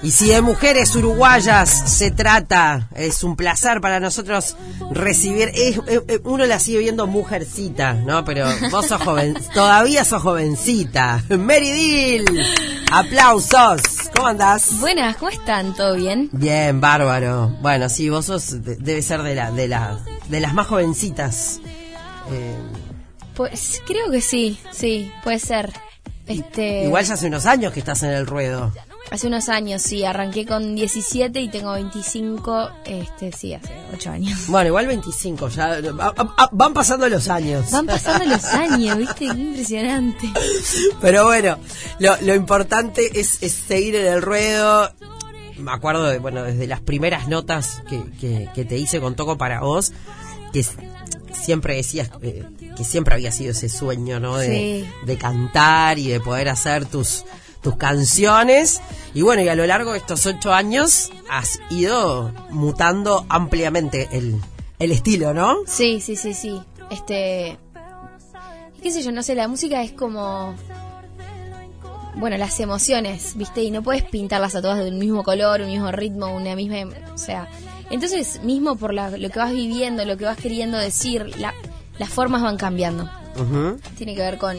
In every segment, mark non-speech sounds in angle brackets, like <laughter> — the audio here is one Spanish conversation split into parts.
Y si de mujeres uruguayas se trata, es un placer para nosotros recibir. es- eh, uno la sigue viendo mujercita, ¿no? Pero vos sos joven, <laughs> todavía sos jovencita. Mary Dill, aplausos. ¿Cómo andás? Buenas, ¿cómo están? ¿Todo bien? Bien, bárbaro. Bueno, sí, vos sos, de- debe ser de la, de la, de las más jovencitas. Eh, Pues creo que sí, sí, puede ser. Este, igual ya hace unos años que estás en el ruedo. Hace unos años, sí, arranqué con 17 y tengo 25, este, sí, hace 8 años. Bueno, igual 25, ya a- van pasando los años. Van pasando los años, ¿viste? Qué impresionante. Pero bueno, lo, lo importante es, es seguir en el ruedo. Me acuerdo, de, bueno, desde las primeras notas que, que, que te hice con Toco para vos, que siempre decías eh, que siempre había sido ese sueño, ¿no? De, Sí. de cantar y de poder hacer tus, tus canciones. Y bueno, y a lo largo de estos ocho años has ido mutando ampliamente el, el estilo, ¿no? Sí, sí, sí, sí. Este, qué sé yo, no sé, la música es como bueno, las emociones, ¿viste? Y no puedes pintarlas a todas del mismo color, un mismo ritmo, una misma, o sea, entonces mismo por la- lo que vas viviendo, lo que vas queriendo decir, la- las formas van cambiando. Tiene que ver con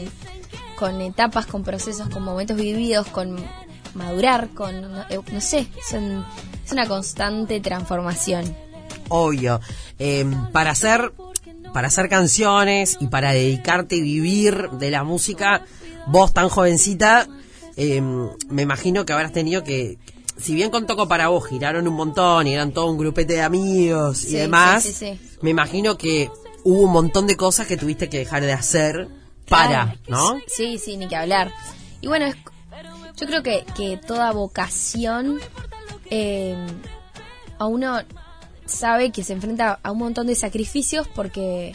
con etapas, con procesos, con momentos vividos, con madurar, con no, eh, no sé, son- es una constante transformación. obvio. Eh, para hacer para hacer canciones y para dedicarte y vivir de la música, vos tan jovencita, eh, me imagino que habrás tenido que, si bien con Toco para vos giraron un montón y eran todo un grupete de amigos y demás, sí, sí, sí. me imagino que hubo un montón de cosas que tuviste que dejar de hacer para. ¿no? Sí, sí, ni que hablar. Y bueno, es- yo creo que, que toda vocación eh, a uno sabe que se enfrenta a un montón de sacrificios porque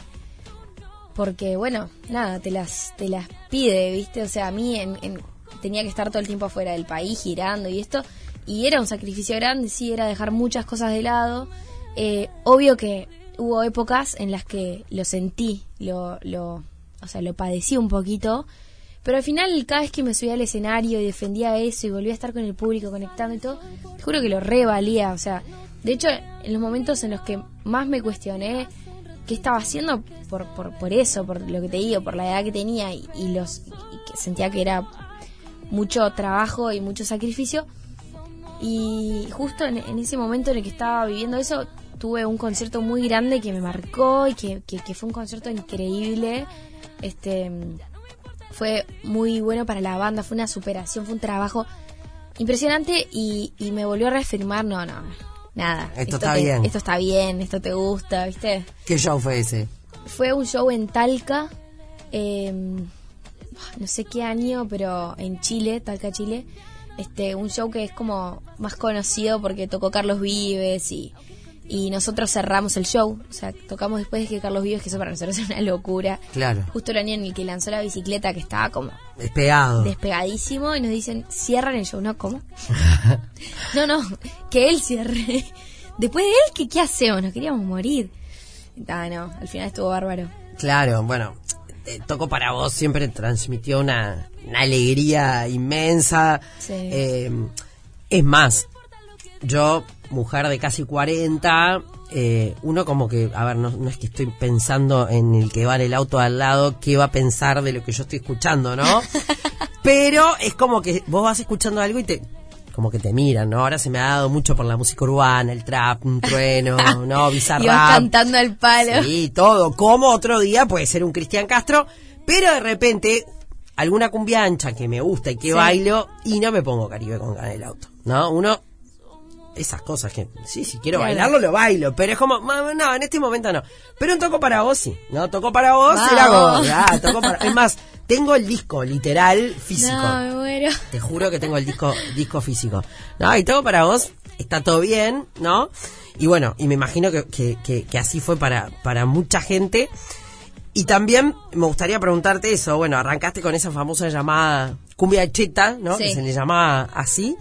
porque bueno, nada, te las te las pide, ¿viste? O sea, a mí en- en- tenía que estar todo el tiempo afuera del país girando y esto y era un sacrificio grande, sí, era dejar muchas cosas de lado. Eh, obvio que hubo épocas en las que lo sentí, lo, lo, o sea, lo padecí un poquito, pero al final cada vez que me subía al escenario y defendía eso y volvía a estar con el público conectando y todo, te juro que lo revalía, o sea, de hecho en los momentos en los que más me cuestioné qué estaba haciendo por, por, por eso, por lo que te digo, por la edad que tenía y, y los y que sentía que era mucho trabajo y mucho sacrificio, y justo en, en ese momento en el que estaba viviendo eso, tuve un concierto muy grande que me marcó y que, que- que fue un concierto increíble. Este fue muy bueno para la banda, fue una superación, fue un trabajo impresionante y, y me volvió a reafirmar, no, no, nada. Esto está te- bien. Esto está bien, esto te gusta, ¿viste? ¿Qué show fue ese? Fue un show en Talca, eh, no sé qué año, pero en Chile, Talca, Chile. Este, un show que es como más conocido porque tocó Carlos Vives y, y nosotros cerramos el show. O sea, tocamos después de que Carlos Vives, que eso para nosotros <laughs> es una locura. Claro, Justo el año en el que lanzó la bicicleta que estaba como despegado. despegadísimo y nos dicen, cierran el show. No, ¿cómo? <laughs> no, no, que él cierre. <laughs> Después de él, ¿qué, qué hacemos? Nos queríamos morir. Ah, no, al final estuvo bárbaro. Claro, bueno, eh, Toco para vos siempre transmitió una, una alegría inmensa. Sí. Eh, es más, yo, mujer de casi 40, eh, uno como que, a ver, no, no es que estoy pensando en el que va en el auto al lado, qué va a pensar de lo que yo estoy escuchando, ¿no? <laughs> Pero es como que vos vas escuchando algo y te como que te miran, ¿no? Ahora se me ha dado mucho por la música urbana, el trap, un trueno, <laughs> ¿no? Bizarrap. Ibas cantando al palo. Sí, todo. Como otro día puede ser un Cristian Castro, pero de repente alguna cumbiancha que me gusta y que Sí. bailo y no me pongo Caribe con el auto, ¿no? Uno esas cosas que sí, si quiero Claro. bailarlo lo bailo, pero es como "Ma, no, en este momento no. Pero un toco para vos sí, no toco para vos, Vamos. era vos, ah, toco para Es más, tengo el disco literal físico. No, me muero. Te juro que tengo el disco, disco físico. No, y todo para vos, está todo bien, ¿no? Y bueno, y me imagino que, que, que- que así fue para, para mucha gente. Y también me gustaría preguntarte eso, bueno, arrancaste con esa famosa llamada cumbia cheta, ¿no? Sí. Que se le llamaba así.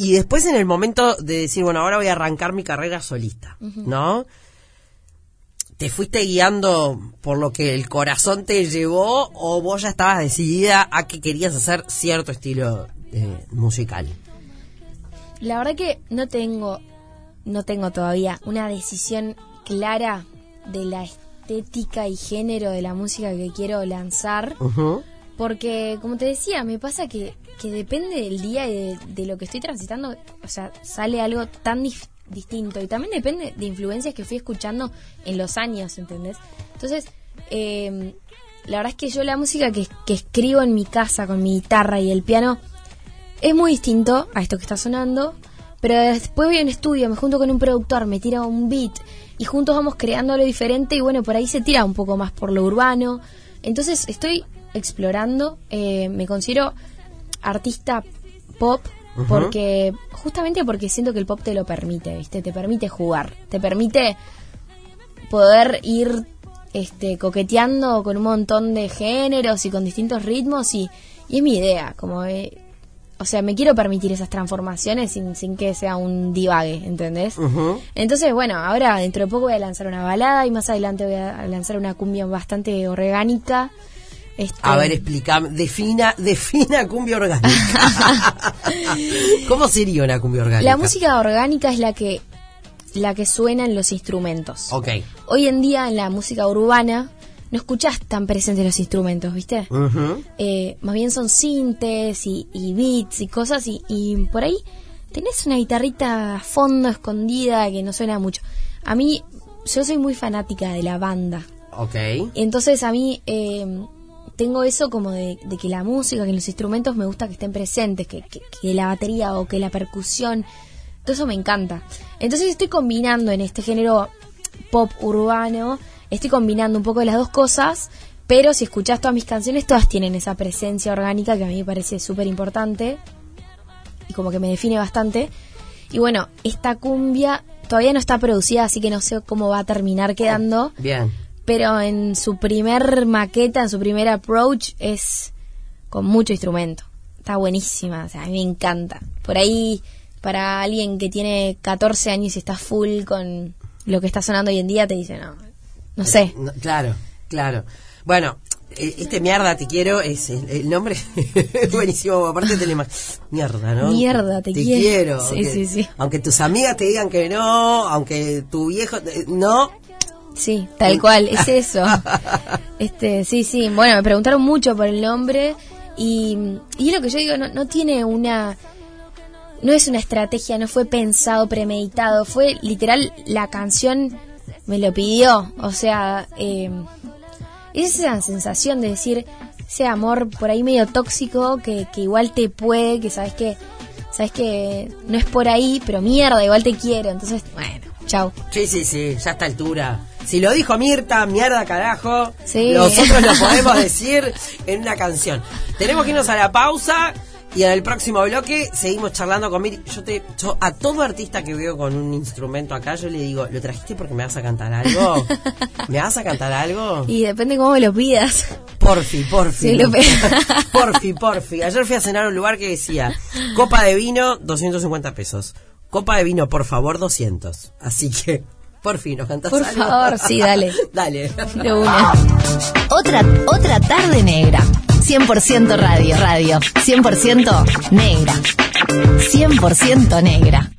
Y después en el momento de decir, bueno, ahora voy a arrancar mi carrera solista, ¿no? ¿Te fuiste guiando por lo que el corazón te llevó o vos ya estabas decidida a que querías hacer cierto estilo eh, musical? la verdad que no tengo, no tengo todavía una decisión clara de la estética y género de la música que quiero lanzar. Porque, como te decía, me pasa que, que depende del día y de, lo que estoy transitando, o sea, sale algo tan distinto. Y también depende de influencias que fui escuchando en los años, ¿entendés? Entonces, eh, la verdad es que yo la música que, que escribo en mi casa con mi guitarra y el piano es muy distinto a esto que está sonando. Pero después voy a un estudio, me junto con un productor, me tira un beat y juntos vamos creando algo diferente y bueno, por ahí se tira un poco más por lo urbano. Entonces estoy explorando, eh, me considero artista pop porque justamente porque siento que el pop te lo permite, ¿viste? Te permite jugar, te permite poder ir este coqueteando con un montón de géneros y con distintos ritmos y, y es mi idea, como eh, o sea, me quiero permitir esas transformaciones sin, sin que sea un divague, ¿entendés? Entonces, bueno, ahora dentro de poco voy a lanzar una balada y más adelante voy a lanzar una cumbia bastante orgánica. Este, A ver, explícame, defina, <laughs> defina cumbia orgánica. <laughs> ¿Cómo sería una cumbia orgánica? la música orgánica es la que la que suena en los instrumentos. Ok. Hoy en día en la música urbana no escuchás tan presentes los instrumentos, ¿viste? Eh, más bien son sintes y, y beats y cosas y, y por ahí tenés una guitarrita a fondo escondida que no suena mucho. A mí, yo soy muy fanática de la banda. Ok. Entonces a mí eh, tengo eso como de, que la música, que los instrumentos me gusta que estén presentes, que, que, que la batería o que la percusión, todo eso me encanta. Entonces estoy combinando en este género pop urbano, estoy combinando un poco de las dos cosas, pero si escuchás todas mis canciones, todas tienen esa presencia orgánica que a mí me parece súper importante y como que me define bastante. Y bueno, esta cumbia todavía no está producida, así que no sé cómo va a terminar quedando Bien. Pero en su primer maqueta, en su primer approach, es con mucho instrumento. Está buenísima, o sea, a mí me encanta. Por ahí, para alguien que tiene 14 años y está full con lo que está sonando hoy en día, te dice, no, no sé. No, claro, claro. Bueno, eh, este mierda te quiero es el, el nombre <laughs> es buenísimo. Aparte te le mierda, ¿no? Mierda, te quiero. Sí, aunque, sí, sí. Aunque tus amigas te digan que no, aunque tu viejo te- no. Sí, tal cual, es eso. <laughs> Este, sí, sí. Bueno, me preguntaron mucho por el nombre y, y es lo que yo digo, no, no tiene una... No es una estrategia, no fue pensado, premeditado, fue literal la canción me lo pidió. O sea, eh, es esa sensación de decir ese amor por ahí medio tóxico que, que igual te puede, que sabes que sabes que no es por ahí, pero mierda, igual te quiero. Entonces, bueno, chau. Sí, sí, sí, ya a esta altura. Si lo dijo Mirta, mierda carajo, Sí. nosotros lo <laughs> podemos decir en una canción. Tenemos que irnos a la pausa y en el próximo bloque seguimos charlando con Mirta. Yo, te, yo a todo artista que veo con un instrumento acá, yo le digo, ¿lo trajiste porque me vas a cantar algo? ¿Me vas a cantar algo? Y depende cómo me lo pidas. Porfi, porfi. Sí, lo pe- <laughs> porfi, porfi. Ayer fui a cenar a un lugar que decía, copa de vino, 250 pesos. Copa de vino, por favor, 200. Así que, porfi, ¿nos cantás Por algo? favor, sí, dale. <laughs> dale. De una. Otra, otra tarde negra. 100% radio, radio. 100% negra. 100% negra.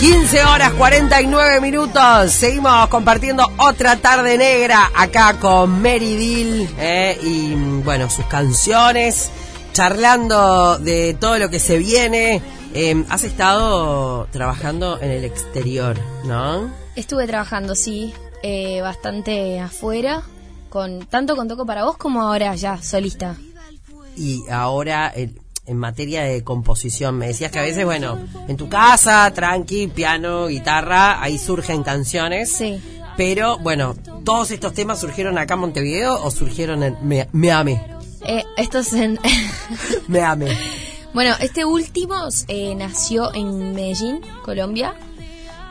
15 horas 49 minutos. Seguimos compartiendo otra tarde negra acá con Mary Dill eh, y bueno, sus canciones, charlando de todo lo que se viene. Eh, has estado trabajando en el exterior, ¿no? Estuve trabajando, sí, eh, bastante afuera, con tanto con Toco para vos como ahora ya, solista. Y ahora en, en materia de composición, me decías que a veces, bueno, en tu casa, tranqui, piano, guitarra, ahí surgen canciones. Sí. Pero bueno, ¿todos estos temas surgieron acá en Montevideo o surgieron en Me- Meame? Eh, esto es en... <laughs> Meame. bueno, este último eh, nació en Medellín, Colombia,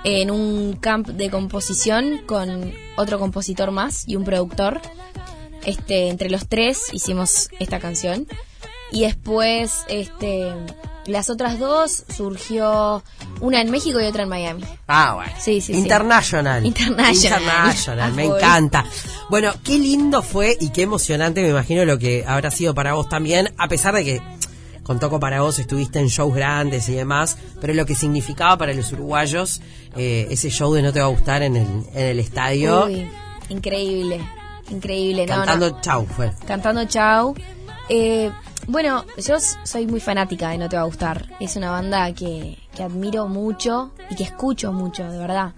en un camp de composición con otro compositor más y un productor. Este, entre los tres hicimos esta canción. Y después, este, las otras dos surgió una en México y otra en Miami. Ah, bueno. Sí, sí, sí. International. International. International, <laughs> me encanta. Bueno, qué lindo fue y qué emocionante, me imagino, lo que habrá sido para vos también, a pesar de que con Toco para vos estuviste en shows grandes y demás, pero lo que significaba para los uruguayos eh, ese show de No te va a gustar en el, en el estadio. Uy, increíble, increíble. Cantando no. chau fue. Cantando Chau. Eh, bueno, yo soy muy fanática de No Te Va a Gustar. Es una banda que, que admiro mucho y que escucho mucho, de verdad.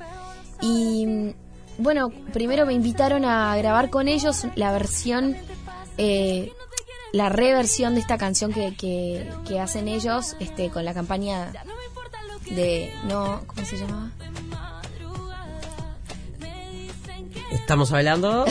Y mm, bueno, primero me invitaron a grabar con ellos la versión, eh, la reversión de esta canción que, que, que hacen ellos este, con la campaña de... No, ¿Cómo se llamaba? Estamos hablando.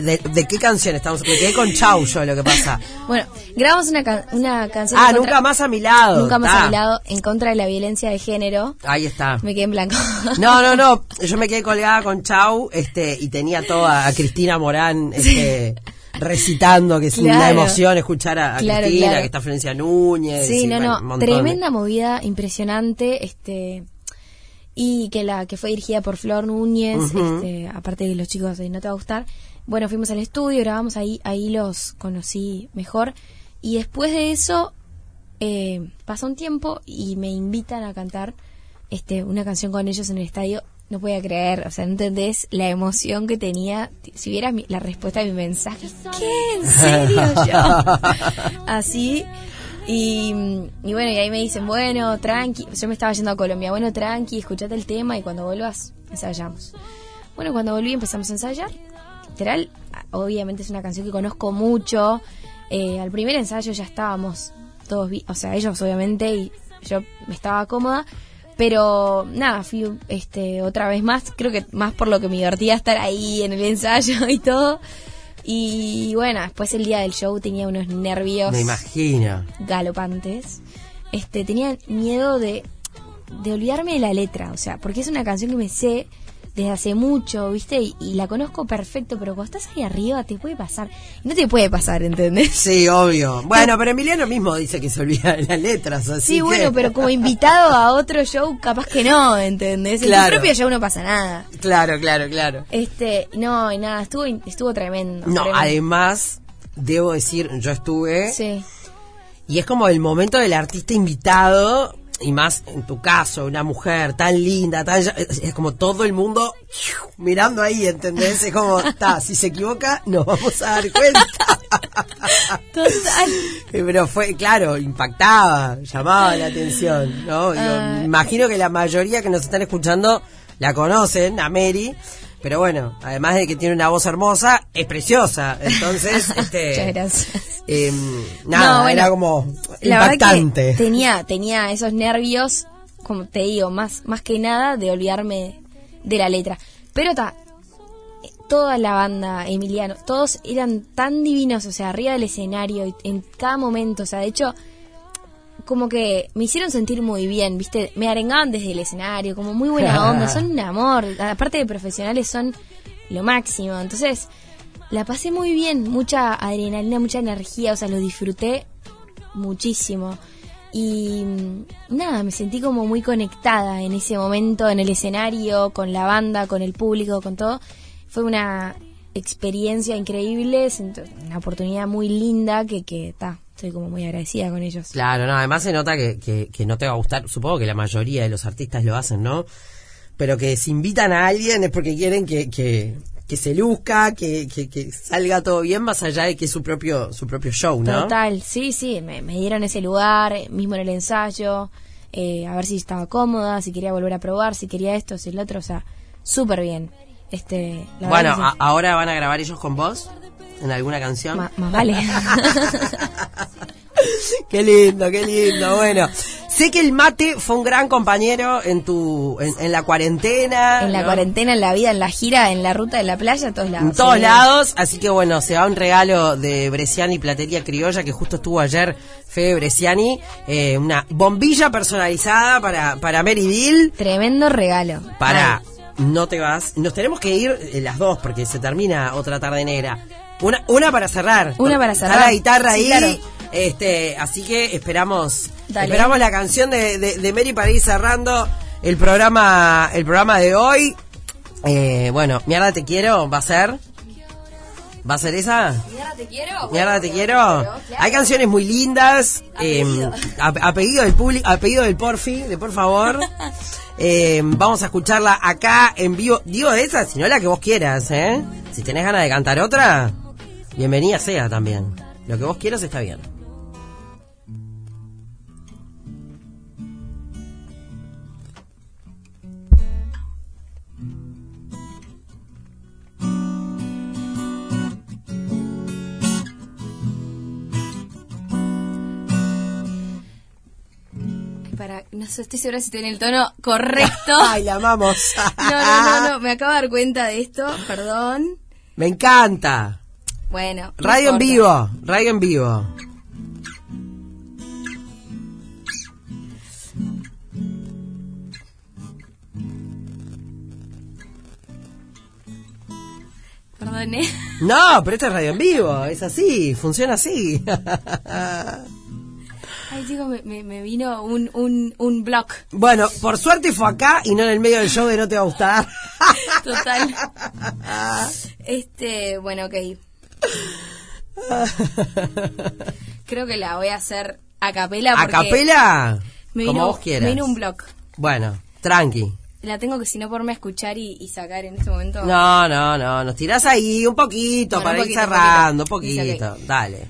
¿De, de qué canción estamos? Me quedé con chau yo lo que pasa. Bueno, grabamos una, can- una canción... Ah, contra- nunca más a mi lado. Nunca más Ta. a mi lado, en contra de la violencia de género. Ahí está. Me quedé en blanco. No, no, no. Yo me quedé colgada con Chau, este, y tenía toda a Cristina Morán, <laughs> este, recitando, que es una Claro. emoción escuchar a, a Claro, Cristina, claro. que está Florencia Núñez. Sí, y, no, bueno, no, de- tremenda movida, impresionante, este y que la que fue dirigida por Flor Núñez, este, aparte de los chicos de No te va a gustar. Bueno, fuimos al estudio, grabamos ahí, ahí los conocí mejor y después de eso eh, pasa un tiempo y me invitan a cantar este una canción con ellos en el estadio. No podía creer, o sea, no entendés la emoción que tenía. Si vieras mi- la respuesta a mi mensaje, ¿qué? ¿En serio <laughs> yo? Así. Y, y bueno, y ahí me dicen, bueno, tranqui. Yo me estaba yendo a Colombia, bueno, tranqui, escuchate el tema y cuando vuelvas, ensayamos. Bueno, cuando volví empezamos a ensayar. Literal, obviamente es una canción que conozco mucho. Eh, al primer ensayo ya estábamos todos, o sea, ellos obviamente y yo me estaba cómoda. Pero nada, fui este otra vez más, creo que más por lo que me divertía estar ahí en el ensayo <laughs> y todo. Y bueno, después el día del show tenía unos nervios Me imagino. galopantes. Este, tenía miedo de, de olvidarme de la letra, o sea, porque es una canción que me sé desde hace mucho, ¿viste? Y, y la conozco perfecto, pero cuando estás ahí arriba te puede pasar. No te puede pasar, ¿entendés? Sí, obvio. <laughs> Bueno, pero Emiliano mismo dice que se olvida de las letras, así Sí, que- bueno, pero como invitado a otro show, capaz que no, ¿entendés? En Claro. tu propio show no pasa nada. Claro, claro, claro. Este, no, y nada, estuvo, estuvo tremendo. No, tremendo. además, debo decir, yo estuve Sí. y es como el momento del artista invitado y más en tu caso, una mujer tan linda, tan es como todo el mundo <laughs> mirando ahí, ¿entendés? Es como, está, si se equivoca, nos vamos a dar cuenta. <laughs> Total. <laughs> Pero fue, claro, impactaba, llamaba la atención, ¿no? Digo, Ah. imagino que la mayoría que nos están escuchando la conocen, a Mary, pero bueno, además de que tiene una voz hermosa, es preciosa. Entonces, <laughs> este. Muchas gracias. em, nada, No, bueno, era como La impactante. que tenía, tenía esos nervios, como te digo, más, más que nada de olvidarme de la letra. Pero está, toda la banda, Emiliano, todos eran tan divinos, o sea, arriba del escenario, y en cada momento, o sea, de hecho, como que me hicieron sentir muy bien, ¿viste? Me arengaban desde el escenario, como muy buena <laughs> onda, son un amor, aparte de profesionales son lo máximo, entonces la pasé muy bien, mucha adrenalina, mucha energía, o sea, lo disfruté muchísimo. Y mm, nada, me sentí como muy conectada en ese momento, en el escenario, con la banda, con el público, con todo. Fue una experiencia increíble, una oportunidad muy linda que, que ta, estoy como muy agradecida con ellos. Claro, no, además se nota que, que, que no te va a gustar, supongo que la mayoría de los artistas lo hacen, ¿no? Pero que si invitan a alguien es porque quieren que, que, que se luzca, que, que, que salga todo bien, más allá de que es su propio, su propio show, ¿no? Total, sí, sí, me, me dieron ese lugar, eh, mismo en el ensayo, eh, a ver si estaba cómoda, si quería volver a probar, si quería esto, si el otro, o sea, súper bien. Este, la Bueno, a- ahora van a grabar ellos con vos en alguna canción. Ma- más vale. <laughs> qué lindo, qué lindo. Bueno, sé que el mate fue un gran compañero en tu, en, en la cuarentena. en la ¿no? cuarentena, en la vida, en la gira, en la ruta de la playa, a todos lados. En todos Sí. lados, así que bueno, se va un regalo de Bresciani Platería Criolla, que justo estuvo ayer Fede Bresciani, eh, una bombilla personalizada para, para Mary Bill, Tremendo regalo. para Ay, No te vas, nos tenemos que ir eh, las dos, porque se termina otra tarde negra. Una, una para cerrar. Una para Está cerrar. la guitarra Sí, ahí. claro. Este, así que esperamos, Dale. esperamos la canción de, de, de Mary para ir cerrando el programa, el programa de hoy. Eh, bueno, mierda te quiero, va a ser. ¿Va a ser esa? Mierda, te quiero. Mierda, te quiero. claro. Hay canciones muy lindas. A eh, pedido. a, a pedido del público, a pedido del Porfi, de por favor. <laughs> Eh, vamos a escucharla acá en vivo. Digo esa, si no la que vos quieras, ¿eh? Si tenés ganas de cantar otra, bienvenida sea también. Lo que vos quieras está bien. Para, no sé, estoy segura si estoy en el tono correcto. <laughs> Ay, la amamos. <laughs> No, no, no, no, me acabo de dar cuenta de esto, perdón. Me encanta. Bueno. no Radio en vivo, radio en vivo. Perdón, ¿eh? No, pero esto es radio en vivo, es así, funciona así. <laughs> Ay, chicos, me, me, vino un, un, un block. bueno, por suerte fue acá y no en el medio del show de No Te Va a Gustar. <laughs> Total. <laughs> Este, bueno, ok. Creo que la voy a hacer a capela ¿A capela? Como vos quieras. me vino un block. Bueno, tranqui. La tengo que si no ponerme a escuchar y, y sacar en este momento. No, no, no, nos tirás ahí un poquito Bueno, para un ir poquito, cerrando, un poquito. poquito. Dale.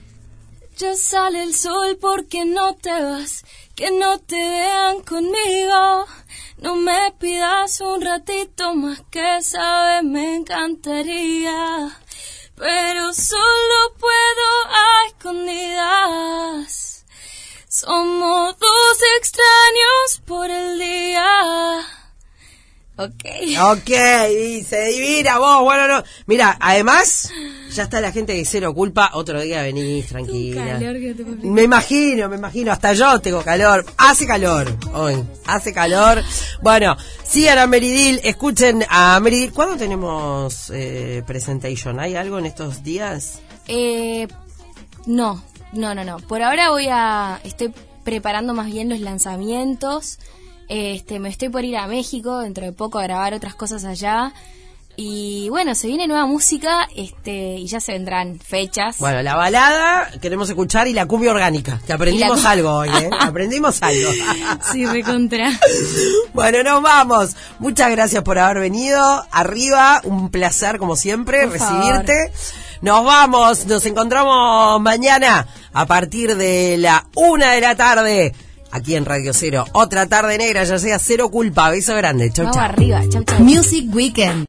Ya sale el sol porque no te vas, que no te vean conmigo. No me pidas un ratito más que sabes me encantaría. Pero solo puedo a escondidas. Somos dos extraños por el día. Ok. Ok, dice, divina vos, bueno, no. Mira, además, ya está la gente de Cero Culpa, otro día venís, tranquila. calor que te. Me imagino, me imagino, hasta yo tengo calor. Hace calor hoy, hace calor. Bueno, sigan a Meridil, escuchen a Meridil. ¿Cuándo tenemos eh, presentation? ¿Hay algo en estos días? Eh, no, no, no, no. Por ahora voy a, estoy preparando más bien los lanzamientos. Este, me estoy por ir a México dentro de poco a grabar otras cosas allá. Y bueno, se viene nueva música, este, y ya se vendrán fechas. Bueno, la balada queremos escuchar y la cumbia orgánica, que aprendimos la algo hoy, ¿eh? <laughs> Aprendimos algo. Sí, recontra. <laughs> Bueno, nos vamos. Muchas gracias por haber venido. Arriba, un placer como siempre Por favor. recibirte. Nos vamos, nos encontramos mañana a partir de la una de la tarde. Aquí en Radio Cero. Otra tarde negra, ya sea cero culpa. Beso grande. Chau, Vamos chau. arriba, chau, chau. Music Weekend.